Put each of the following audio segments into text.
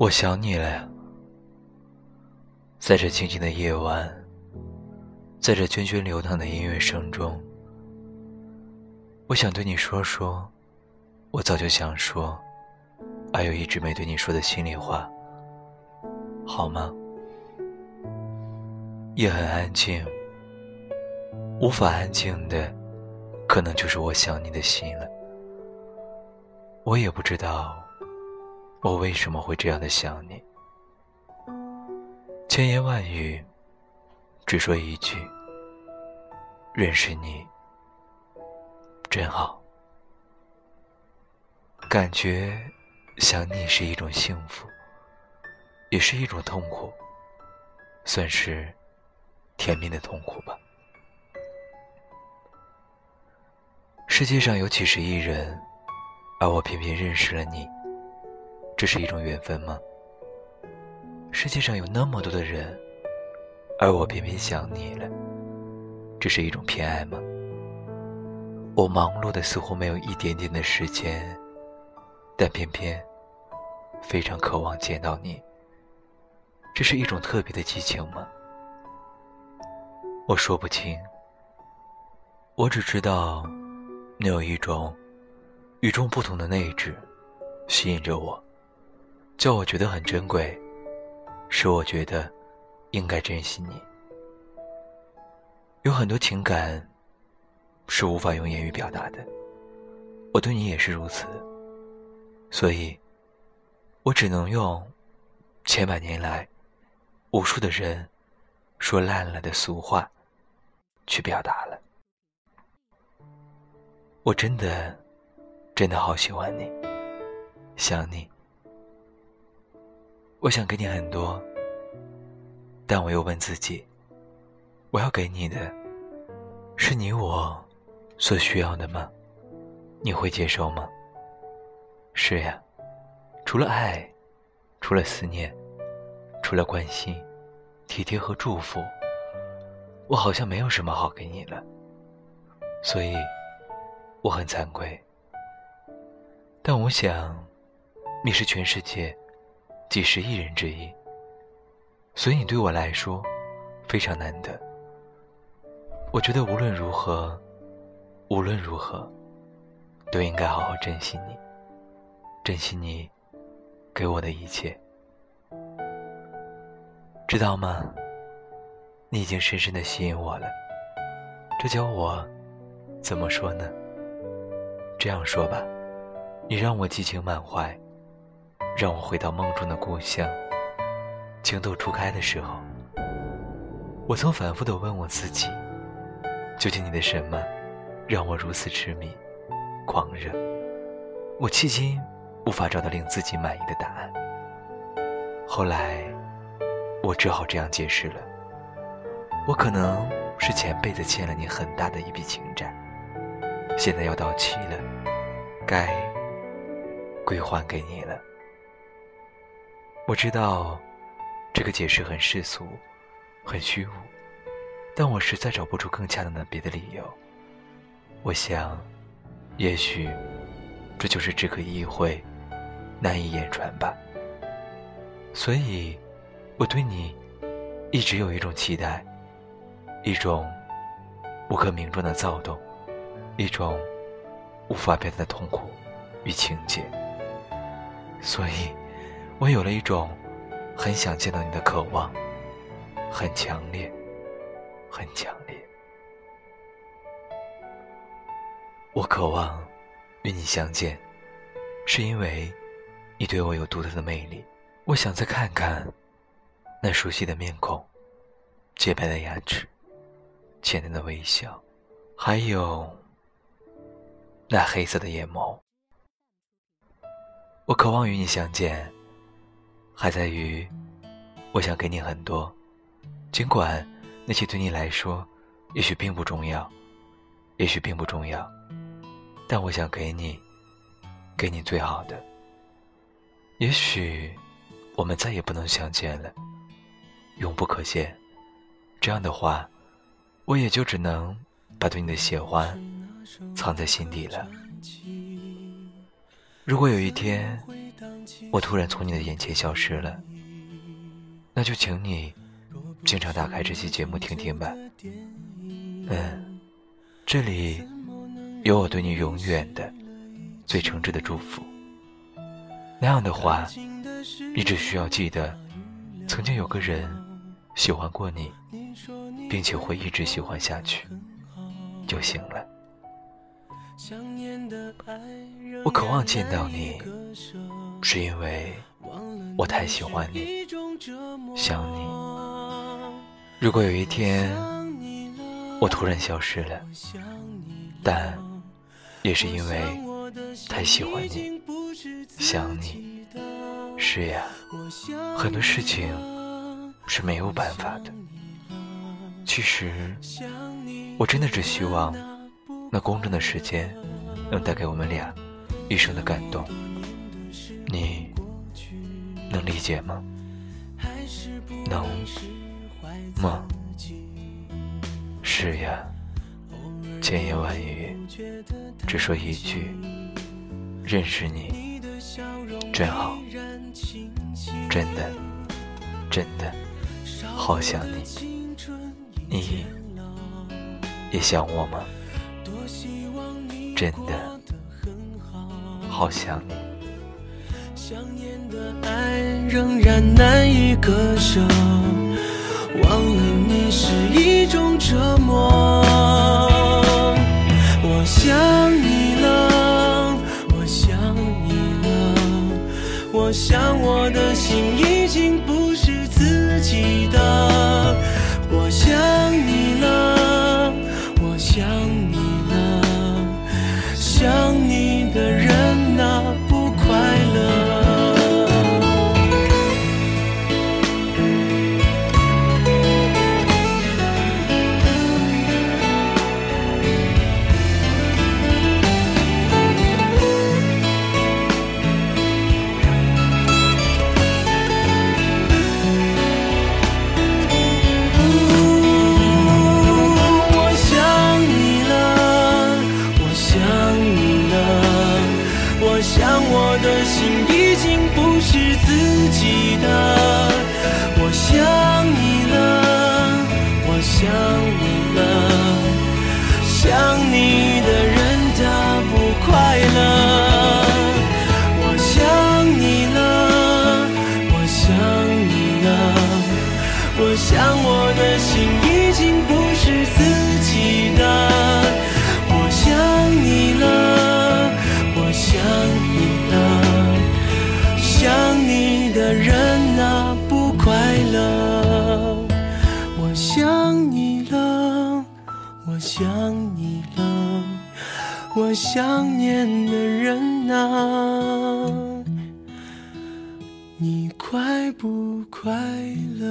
我想你了，在这静静的夜晚，在这涓涓流淌的音乐声中，我想对你说说，我早就想说，而又一直没对你说的心里话，好吗？夜很安静，无法安静的，可能就是我想你的心了。我也不知道。我为什么会这样的想你？千言万语，只说一句：认识你真好。感觉想你是一种幸福，也是一种痛苦，算是甜蜜的痛苦吧。世界上有几十亿人，而我偏偏认识了你。这是一种缘分吗？世界上有那么多的人，而我偏偏想你了。这是一种偏爱吗？我忙碌的似乎没有一点点的时间，但偏偏非常渴望见到你。这是一种特别的激情吗？我说不清。我只知道，你有一种与众不同的内质，吸引着我。叫我觉得很珍贵，使我觉得应该珍惜你。有很多情感是无法用言语表达的，我对你也是如此。所以，我只能用千百年来无数的人说烂了的俗话去表达了。我真的，真的好喜欢你，想你。我想给你很多，但我又问自己：我要给你的，是你我所需要的吗？你会接受吗？是呀，除了爱，除了思念，除了关心、体贴和祝福，我好像没有什么好给你了。所以，我很惭愧。但我想，你是全世界。几十亿人之一，所以你对我来说非常难得。我觉得无论如何，无论如何，都应该好好珍惜你，珍惜你给我的一切，知道吗？你已经深深的吸引我了。这叫我怎么说呢？这样说吧，你让我激情满怀。让我回到梦中的故乡，情窦初开的时候，我曾反复的问我自己：究竟你的什么让我如此痴迷、狂热？我迄今无法找到令自己满意的答案。后来，我只好这样解释了：我可能是前辈子欠了你很大的一笔情债，现在要到期了，该归还给你了。我知道，这个解释很世俗，很虚无，但我实在找不出更恰当的别的理由。我想，也许，这就是只可意会，难以言传吧。所以，我对你一直有一种期待，一种无可名状的躁动，一种无法表达的痛苦与情结。所以。我有了一种很想见到你的渴望，很强烈，很强烈。我渴望与你相见，是因为你对我有独特的魅力。我想再看看那熟悉的面孔、洁白的牙齿、浅淡的微笑，还有那黑色的眼眸。我渴望与你相见。还在于，我想给你很多，尽管那些对你来说，也许并不重要，也许并不重要，但我想给你，给你最好的。也许我们再也不能相见了，永不可见。这样的话，我也就只能把对你的喜欢藏在心底了。如果有一天，我突然从你的眼前消失了，那就请你经常打开这期节目听听吧。嗯，这里有我对你永远的、最诚挚的祝福。那样的话，你只需要记得，曾经有个人喜欢过你，并且会一直喜欢下去就行了。我渴望见到你，是因为我太喜欢你，想你。如果有一天我突然消失了，但也是因为太喜欢你，想你。是呀，很多事情是没有办法的。其实，我真的只希望那公正的时间能带给我们俩。一生的感动，你能理解吗？能吗？是呀，千言万语只说一句：认识你真好，真的真的好想你。你也想我吗？真的。好想你爱仍然难以割舍忘了你是一种折磨。我想你了我想你了我想我的心已想你了我想念的人啊，你快不快乐？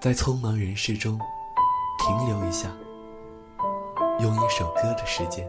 在匆忙人世中停留一下，用一首歌的时间。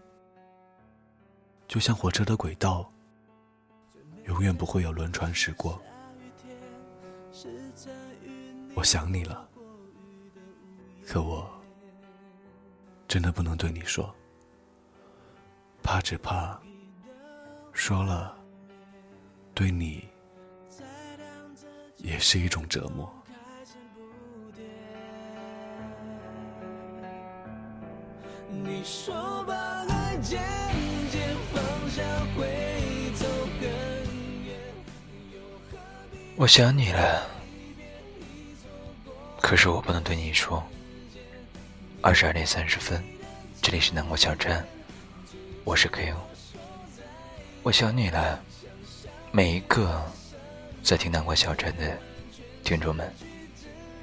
就像火车的轨道，永远不会有轮船驶过。我想你了，可我真的不能对你说，怕只怕说了，对你也是一种折磨。你说把爱渐我想你了，可是我不能对你说。二十二点三十分，这里是南国小站，我是 K O。我想你了，每一个在听南国小站的听众们，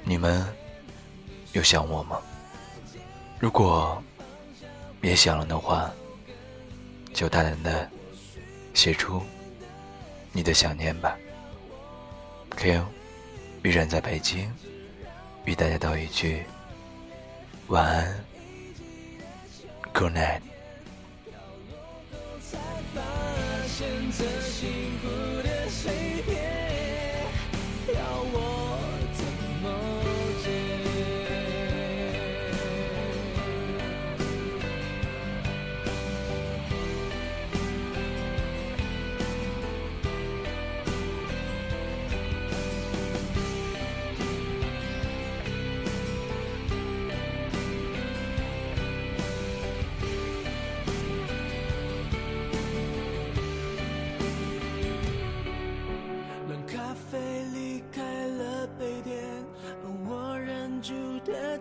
你们有想我吗？如果别想了的话，就大胆的写出你的想念吧。Q，依然在北京，与大家道一句晚安，Good night。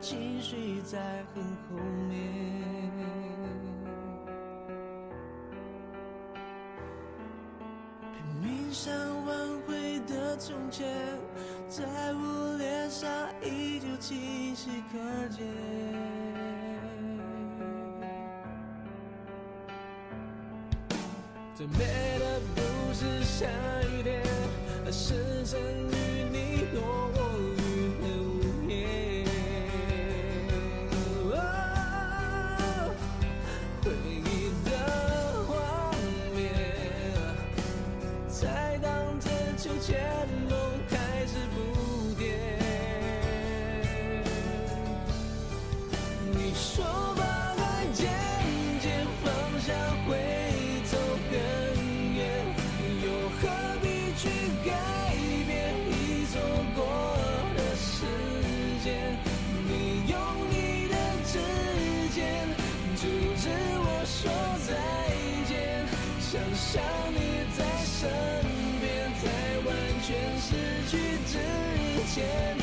情绪在很后面，拼命想挽回的从前，在我脸上依旧清晰可见。最美的不是下雨天，而是曾与你。想你在身边在完全失去之前。